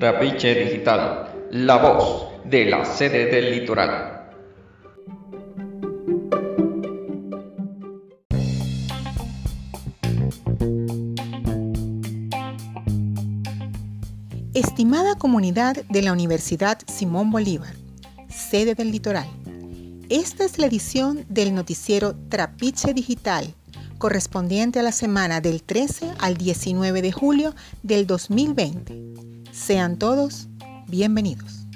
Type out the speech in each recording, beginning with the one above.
Trapiche Digital, la voz de la sede del litoral. Estimada comunidad de la Universidad Simón Bolívar, sede del litoral, esta es la edición del noticiero Trapiche Digital, correspondiente a la semana del 13 al 19 de julio del 2020. Sean todos bienvenidos.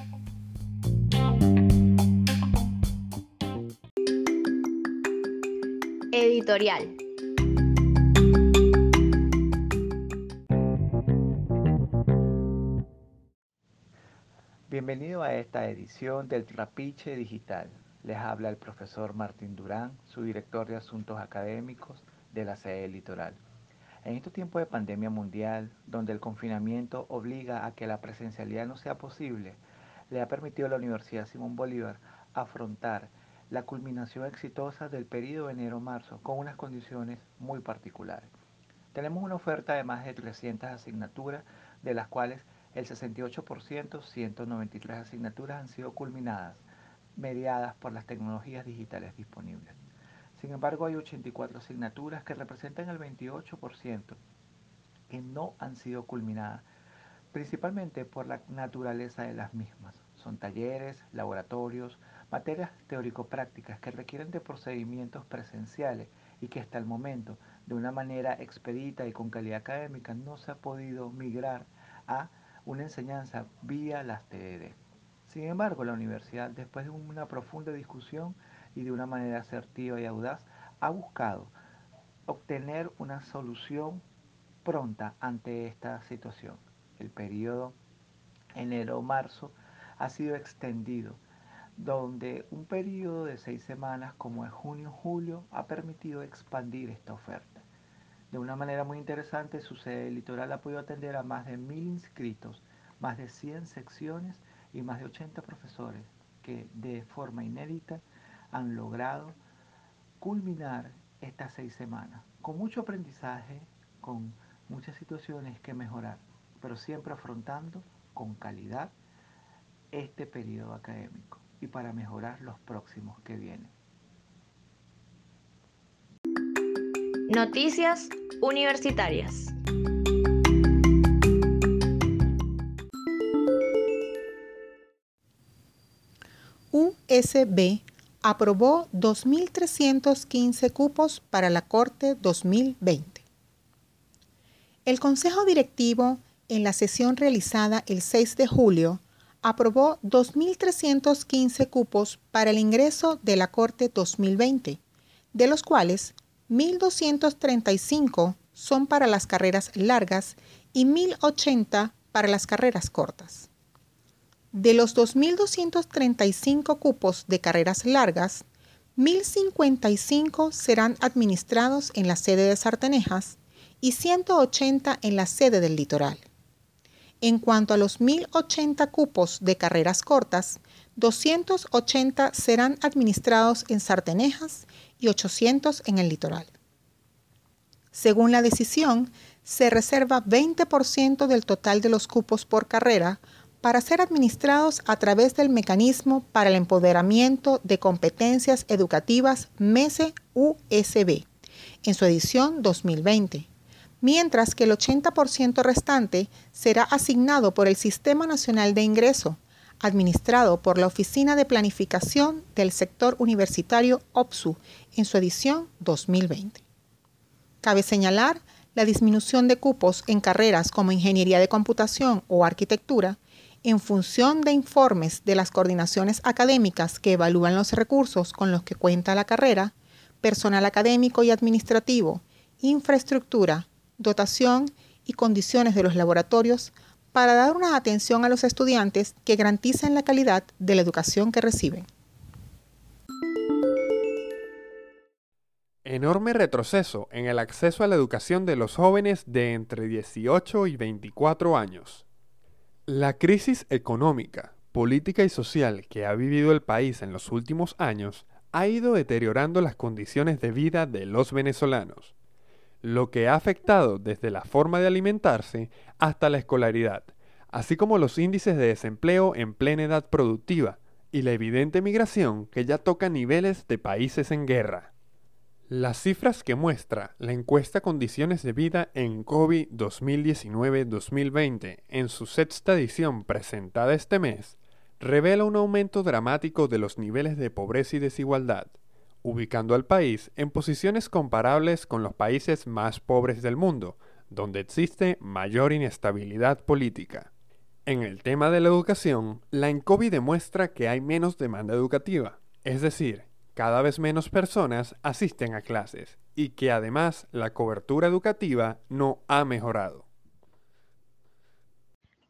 Editorial. Bienvenido a esta edición del Trapiche Digital. Les habla el profesor Martín Durán, su director de Asuntos Académicos de la sede litoral. En estos tiempos de pandemia mundial, donde el confinamiento obliga a que la presencialidad no sea posible, le ha permitido a la Universidad Simón Bolívar afrontar la culminación exitosa del periodo enero-marzo con unas condiciones muy particulares. Tenemos una oferta de más de 300 asignaturas, de las cuales el 68%, 193 asignaturas han sido culminadas, mediadas por las tecnologías digitales disponibles. Sin embargo, hay 84 asignaturas que representan el 28% que no han sido culminadas, principalmente por la naturaleza de las mismas. Son talleres, laboratorios, materias teórico-prácticas que requieren de procedimientos presenciales y que hasta el momento, de una manera expedita y con calidad académica, no se ha podido migrar a una enseñanza vía las TED. Sin embargo, la universidad, después de una profunda discusión y de una manera asertiva y audaz, ha buscado obtener una solución pronta ante esta situación. El periodo enero-marzo ha sido extendido, donde un periodo de seis semanas como es junio-julio ha permitido expandir esta oferta. De una manera muy interesante, su sede litoral ha podido atender a más de mil inscritos, más de 100 secciones y más de 80 profesores que de forma inédita han logrado culminar estas seis semanas con mucho aprendizaje, con muchas situaciones que mejorar, pero siempre afrontando con calidad este periodo académico y para mejorar los próximos que vienen. Noticias universitarias. USB aprobó 2.315 cupos para la Corte 2020. El Consejo Directivo, en la sesión realizada el 6 de julio, aprobó 2.315 cupos para el ingreso de la Corte 2020, de los cuales 1.235 son para las carreras largas y 1.080 para las carreras cortas. De los 2.235 cupos de carreras largas, 1.055 serán administrados en la sede de Sartenejas y 180 en la sede del litoral. En cuanto a los 1.080 cupos de carreras cortas, 280 serán administrados en Sartenejas y 800 en el litoral. Según la decisión, se reserva 20% del total de los cupos por carrera para ser administrados a través del Mecanismo para el Empoderamiento de Competencias Educativas MESE-USB en su edición 2020, mientras que el 80% restante será asignado por el Sistema Nacional de Ingreso, administrado por la Oficina de Planificación del Sector Universitario OPSU en su edición 2020. Cabe señalar la disminución de cupos en carreras como Ingeniería de Computación o Arquitectura en función de informes de las coordinaciones académicas que evalúan los recursos con los que cuenta la carrera, personal académico y administrativo, infraestructura, dotación y condiciones de los laboratorios para dar una atención a los estudiantes que garanticen la calidad de la educación que reciben. Enorme retroceso en el acceso a la educación de los jóvenes de entre 18 y 24 años. La crisis económica, política y social que ha vivido el país en los últimos años ha ido deteriorando las condiciones de vida de los venezolanos, lo que ha afectado desde la forma de alimentarse hasta la escolaridad, así como los índices de desempleo en plena edad productiva y la evidente migración que ya toca niveles de países en guerra. Las cifras que muestra la encuesta Condiciones de Vida en COVID 2019-2020 en su sexta edición presentada este mes revela un aumento dramático de los niveles de pobreza y desigualdad, ubicando al país en posiciones comparables con los países más pobres del mundo, donde existe mayor inestabilidad política. En el tema de la educación, la ENCOVI demuestra que hay menos demanda educativa, es decir, cada vez menos personas asisten a clases y que además la cobertura educativa no ha mejorado.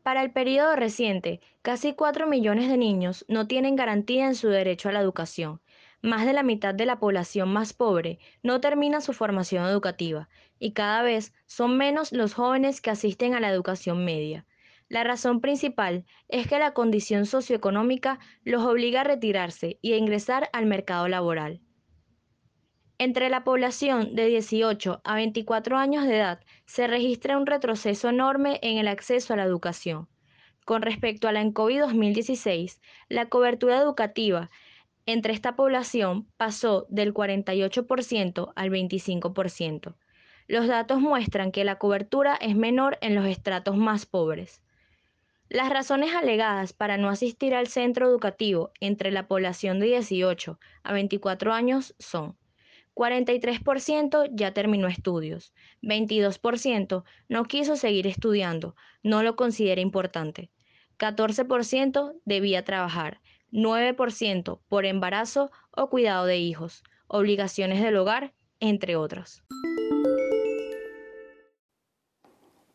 Para el periodo reciente, casi 4 millones de niños no tienen garantía en su derecho a la educación. Más de la mitad de la población más pobre no termina su formación educativa y cada vez son menos los jóvenes que asisten a la educación media. La razón principal es que la condición socioeconómica los obliga a retirarse y a ingresar al mercado laboral. Entre la población de 18 a 24 años de edad se registra un retroceso enorme en el acceso a la educación. Con respecto a la ENCOVI 2016, la cobertura educativa entre esta población pasó del 48% al 25%. Los datos muestran que la cobertura es menor en los estratos más pobres. Las razones alegadas para no asistir al centro educativo entre la población de 18 a 24 años son 43% ya terminó estudios, 22% no quiso seguir estudiando, no lo considera importante, 14% debía trabajar, 9% por embarazo o cuidado de hijos, obligaciones del hogar, entre otros.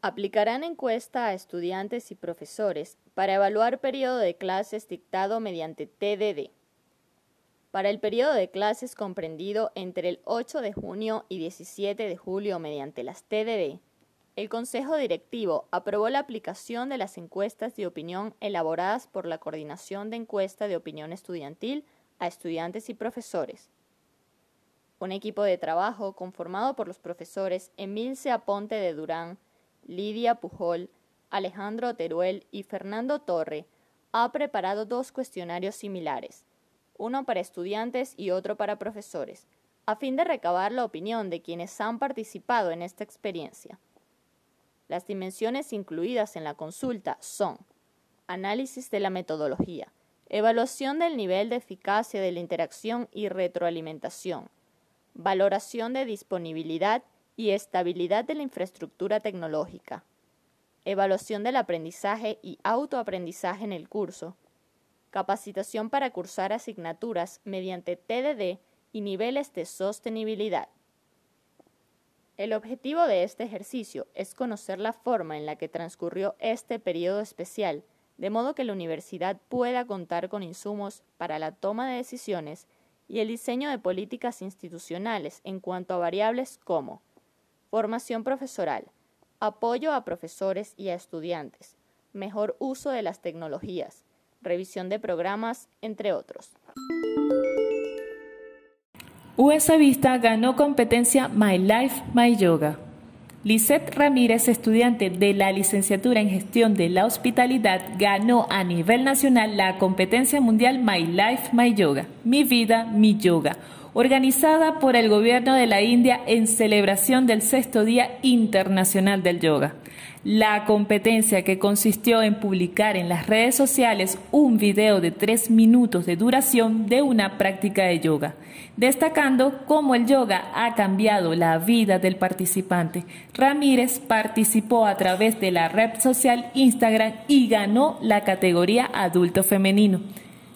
Aplicarán encuesta a estudiantes y profesores para evaluar periodo de clases dictado mediante TDD. Para el periodo de clases comprendido entre el 8 de junio y 17 de julio mediante las TDD, el Consejo Directivo aprobó la aplicación de las encuestas de opinión elaboradas por la Coordinación de Encuesta de Opinión Estudiantil a estudiantes y profesores. Un equipo de trabajo conformado por los profesores Emilce Aponte de Durán, Lidia Pujol, Alejandro Teruel y Fernando Torre ha preparado dos cuestionarios similares, uno para estudiantes y otro para profesores, a fin de recabar la opinión de quienes han participado en esta experiencia. Las dimensiones incluidas en la consulta son análisis de la metodología, evaluación del nivel de eficacia de la interacción y retroalimentación, valoración de disponibilidad y estabilidad de la infraestructura tecnológica, evaluación del aprendizaje y autoaprendizaje en el curso, capacitación para cursar asignaturas mediante TDD y niveles de sostenibilidad. El objetivo de este ejercicio es conocer la forma en la que transcurrió este periodo especial, de modo que la universidad pueda contar con insumos para la toma de decisiones y el diseño de políticas institucionales en cuanto a variables como Formación profesoral. Apoyo a profesores y a estudiantes. Mejor uso de las tecnologías. Revisión de programas, entre otros. US Vista ganó competencia My Life, My Yoga. Lisette Ramírez, estudiante de la licenciatura en gestión de la hospitalidad, ganó a nivel nacional la competencia mundial My Life, My Yoga, Mi Vida, Mi Yoga organizada por el gobierno de la India en celebración del sexto Día Internacional del Yoga. La competencia que consistió en publicar en las redes sociales un video de tres minutos de duración de una práctica de yoga, destacando cómo el yoga ha cambiado la vida del participante. Ramírez participó a través de la red social Instagram y ganó la categoría adulto femenino.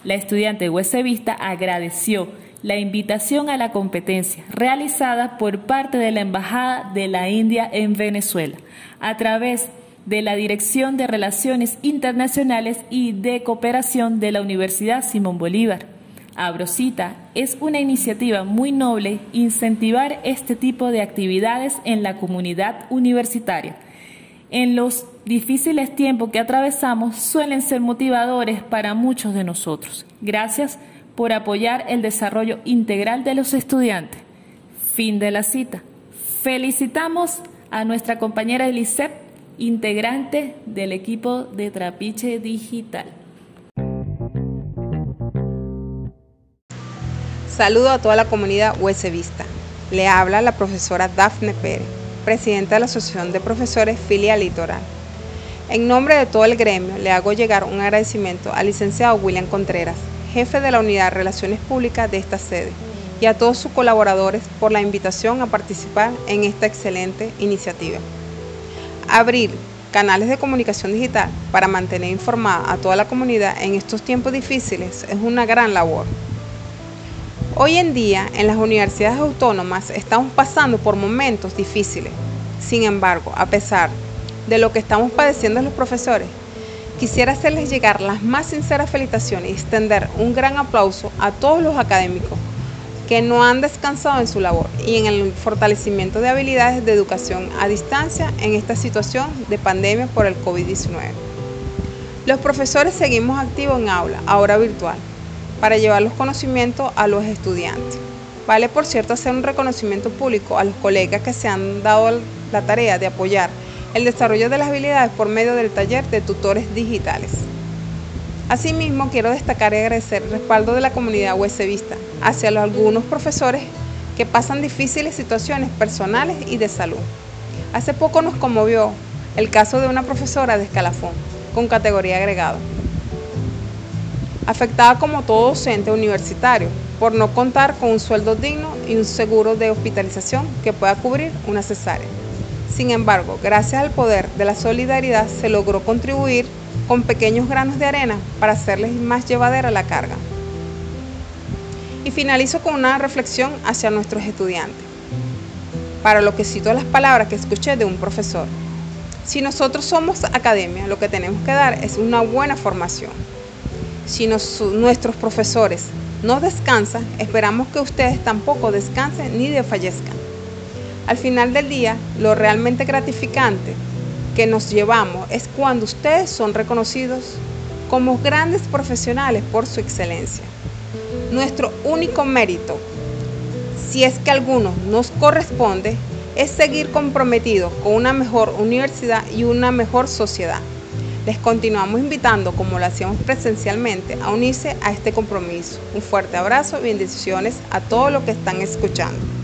La estudiante huesevista agradeció la invitación a la competencia realizada por parte de la Embajada de la India en Venezuela a través de la Dirección de Relaciones Internacionales y de Cooperación de la Universidad Simón Bolívar. Abrosita es una iniciativa muy noble incentivar este tipo de actividades en la comunidad universitaria. En los difíciles tiempos que atravesamos suelen ser motivadores para muchos de nosotros. Gracias por apoyar el desarrollo integral de los estudiantes. Fin de la cita. Felicitamos a nuestra compañera Elisette integrantes del equipo de Trapiche Digital. Saludo a toda la comunidad huesevista. Le habla la profesora Dafne Pérez, presidenta de la Asociación de Profesores Filia Litoral. En nombre de todo el gremio, le hago llegar un agradecimiento al licenciado William Contreras, jefe de la Unidad de Relaciones Públicas de esta sede, y a todos sus colaboradores por la invitación a participar en esta excelente iniciativa. Abrir canales de comunicación digital para mantener informada a toda la comunidad en estos tiempos difíciles es una gran labor. Hoy en día en las universidades autónomas estamos pasando por momentos difíciles. Sin embargo, a pesar de lo que estamos padeciendo los profesores, quisiera hacerles llegar las más sinceras felicitaciones y extender un gran aplauso a todos los académicos que no han descansado en su labor y en el fortalecimiento de habilidades de educación a distancia en esta situación de pandemia por el COVID-19. Los profesores seguimos activos en aula, ahora virtual, para llevar los conocimientos a los estudiantes. Vale, por cierto, hacer un reconocimiento público a los colegas que se han dado la tarea de apoyar el desarrollo de las habilidades por medio del taller de tutores digitales. Asimismo, quiero destacar y agradecer el respaldo de la comunidad huesevista hacia los, algunos profesores que pasan difíciles situaciones personales y de salud. Hace poco nos conmovió el caso de una profesora de escalafón con categoría agregado, afectada como todo docente universitario por no contar con un sueldo digno y un seguro de hospitalización que pueda cubrir una cesárea. Sin embargo, gracias al poder de la solidaridad se logró contribuir con pequeños granos de arena para hacerles más llevadera la carga. Y finalizo con una reflexión hacia nuestros estudiantes, para lo que cito las palabras que escuché de un profesor. Si nosotros somos academia, lo que tenemos que dar es una buena formación, si nuestros profesores no descansan, esperamos que ustedes tampoco descansen ni desfallezcan. Al final del día, lo realmente gratificante que nos llevamos es cuando ustedes son reconocidos como grandes profesionales por su excelencia. Nuestro único mérito, si es que alguno nos corresponde, es seguir comprometidos con una mejor universidad y una mejor sociedad. Les continuamos invitando, como lo hacíamos presencialmente, a unirse a este compromiso. Un fuerte abrazo y bendiciones a todos los que están escuchando.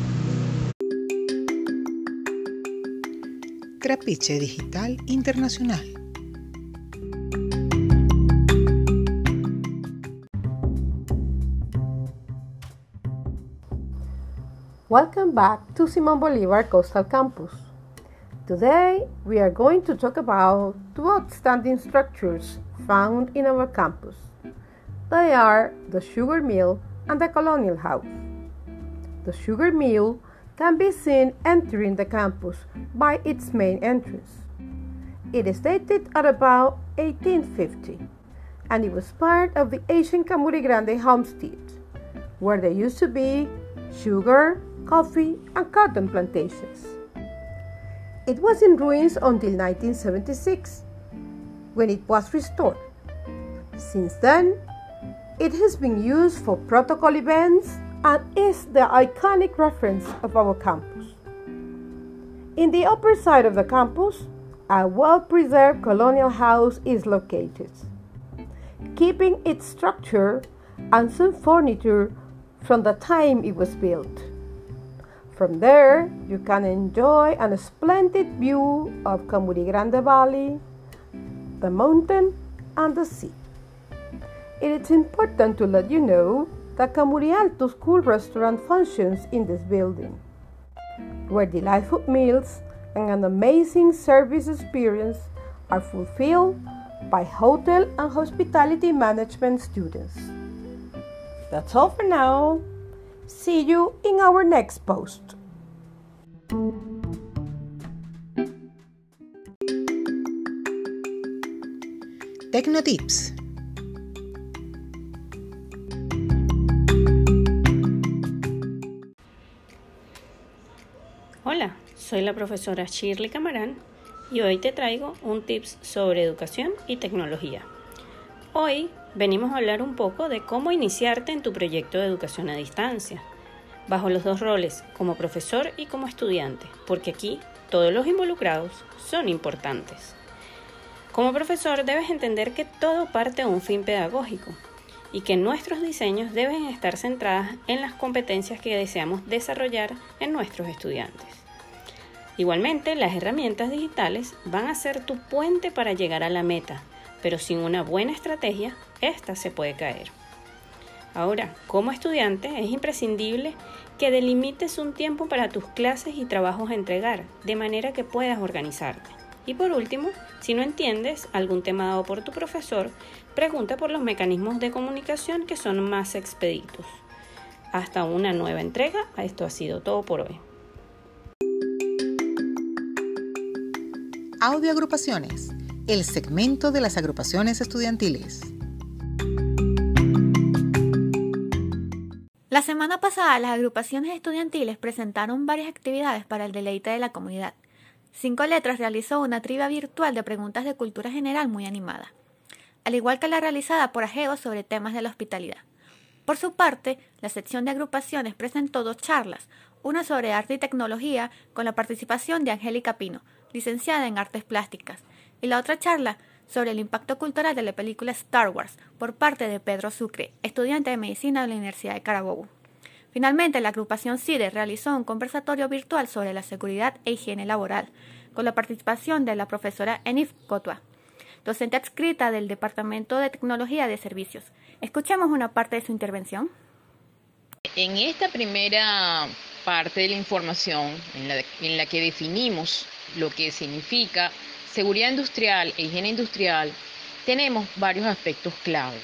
Trapiche Digital Internacional. Welcome back to Simon Bolivar Coastal Campus. Today, we are going to talk about two outstanding structures found in our campus. They are the sugar mill and the colonial house. The sugar mill can be seen entering the campus by its main entrance. It is dated at about 1850 and it was part of the ancient Camuri Grande homestead, where there used to be sugar, coffee, and cotton plantations. It was in ruins until 1976, when it was restored. Since then, it has been used for protocol events and is the iconic reference of our campus. In the upper side of the campus, a well preserved colonial house is located, keeping its structure and some furniture from the time it was built. From there, you can enjoy a splendid view of Camuri Grande Valley, the mountain, and the sea. It is important to let you know Camuri Alto School Restaurant functions in this building, where delightful meals and an amazing service experience are fulfilled by hotel and hospitality management students. That's all for now. See you in our next post. Tecnotips. Hola, soy la profesora Shirley Camarán y hoy te traigo un tips sobre educación y tecnología. Hoy venimos a hablar un poco de cómo iniciarte en tu proyecto de educación a distancia, bajo los dos roles, como profesor y como estudiante, porque aquí todos los involucrados son importantes. Como profesor debes entender que todo parte de un fin pedagógico y que nuestros diseños deben estar centrados en las competencias que deseamos desarrollar en nuestros estudiantes. Igualmente, las herramientas digitales van a ser tu puente para llegar a la meta, pero sin una buena estrategia, esta se puede caer. Ahora, como estudiante, es imprescindible que delimites un tiempo para tus clases y trabajos a entregar, de manera que puedas organizarte. Y por último, si no entiendes algún tema dado por tu profesor, pregunta por los mecanismos de comunicación que son más expeditos. Hasta una nueva entrega, esto ha sido todo por hoy. Audio Agrupaciones, el segmento de las agrupaciones estudiantiles. La semana pasada las agrupaciones estudiantiles presentaron varias actividades para el deleite de la comunidad. Cinco Letras realizó una trivia virtual de preguntas de cultura general muy animada, al igual que la realizada por Ajeo sobre temas de la hospitalidad. Por su parte, la sección de agrupaciones presentó dos charlas, una sobre arte y tecnología con la participación de Angélica Pino, licenciada en artes plásticas, y la otra charla sobre el impacto cultural de la película Star Wars por parte de Pedro Sucre, estudiante de medicina de la Universidad de Carabobo. Finalmente, la agrupación CIDE realizó un conversatorio virtual sobre la seguridad e higiene laboral, con la participación de la profesora Enif Cotua, docente adscrita del Departamento de Tecnología de Servicios. Escuchemos una parte de su intervención. En esta primera parte de la información, en la, que definimos lo que significa seguridad industrial e higiene industrial, tenemos varios aspectos claves.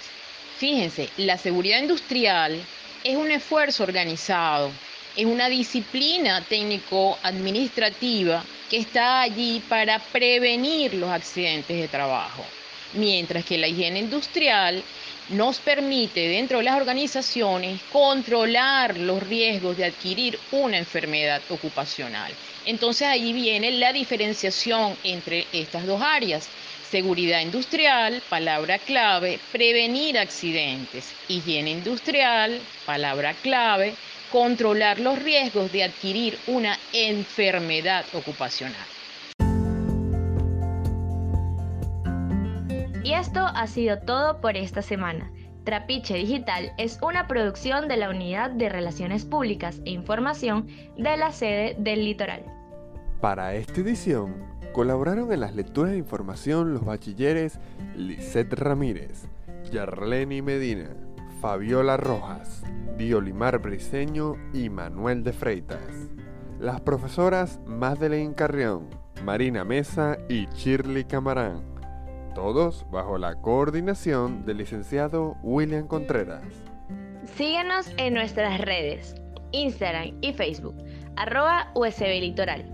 Fíjense, la seguridad industrial es un esfuerzo organizado, es una disciplina técnico-administrativa que está allí para prevenir los accidentes de trabajo, mientras que la higiene industrial nos permite dentro de las organizaciones controlar los riesgos de adquirir una enfermedad ocupacional. Entonces allí viene la diferenciación entre estas dos áreas. Seguridad industrial, palabra clave, prevenir accidentes. Higiene industrial, palabra clave, controlar los riesgos de adquirir una enfermedad ocupacional. Y esto ha sido todo por esta semana. Trapiche Digital es una producción de la Unidad de Relaciones Públicas e Información de la sede del Litoral. Para esta edición, Colaboraron en las lecturas de información los bachilleres Lisette Ramírez, Yarleni Medina, Fabiola Rojas, Diolimar Briseño y Manuel de Freitas. Las profesoras Madeleine Carrión, Marina Mesa y Shirley Camarán. Todos bajo la coordinación del licenciado William Contreras. Síguenos en nuestras redes, Instagram y Facebook, arroba USB Litoral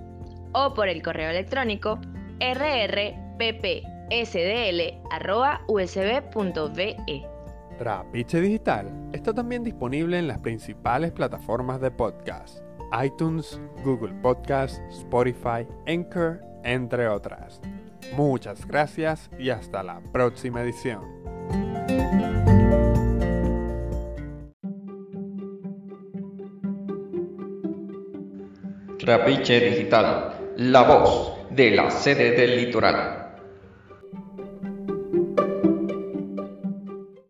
o por el correo electrónico rrppsdl.usb.be. Trapiche Digital está también disponible en las principales plataformas de podcast, iTunes, Google Podcast, Spotify, Anchor, entre otras. Muchas gracias y hasta la próxima edición. Trapiche Digital la voz de la sede del litoral.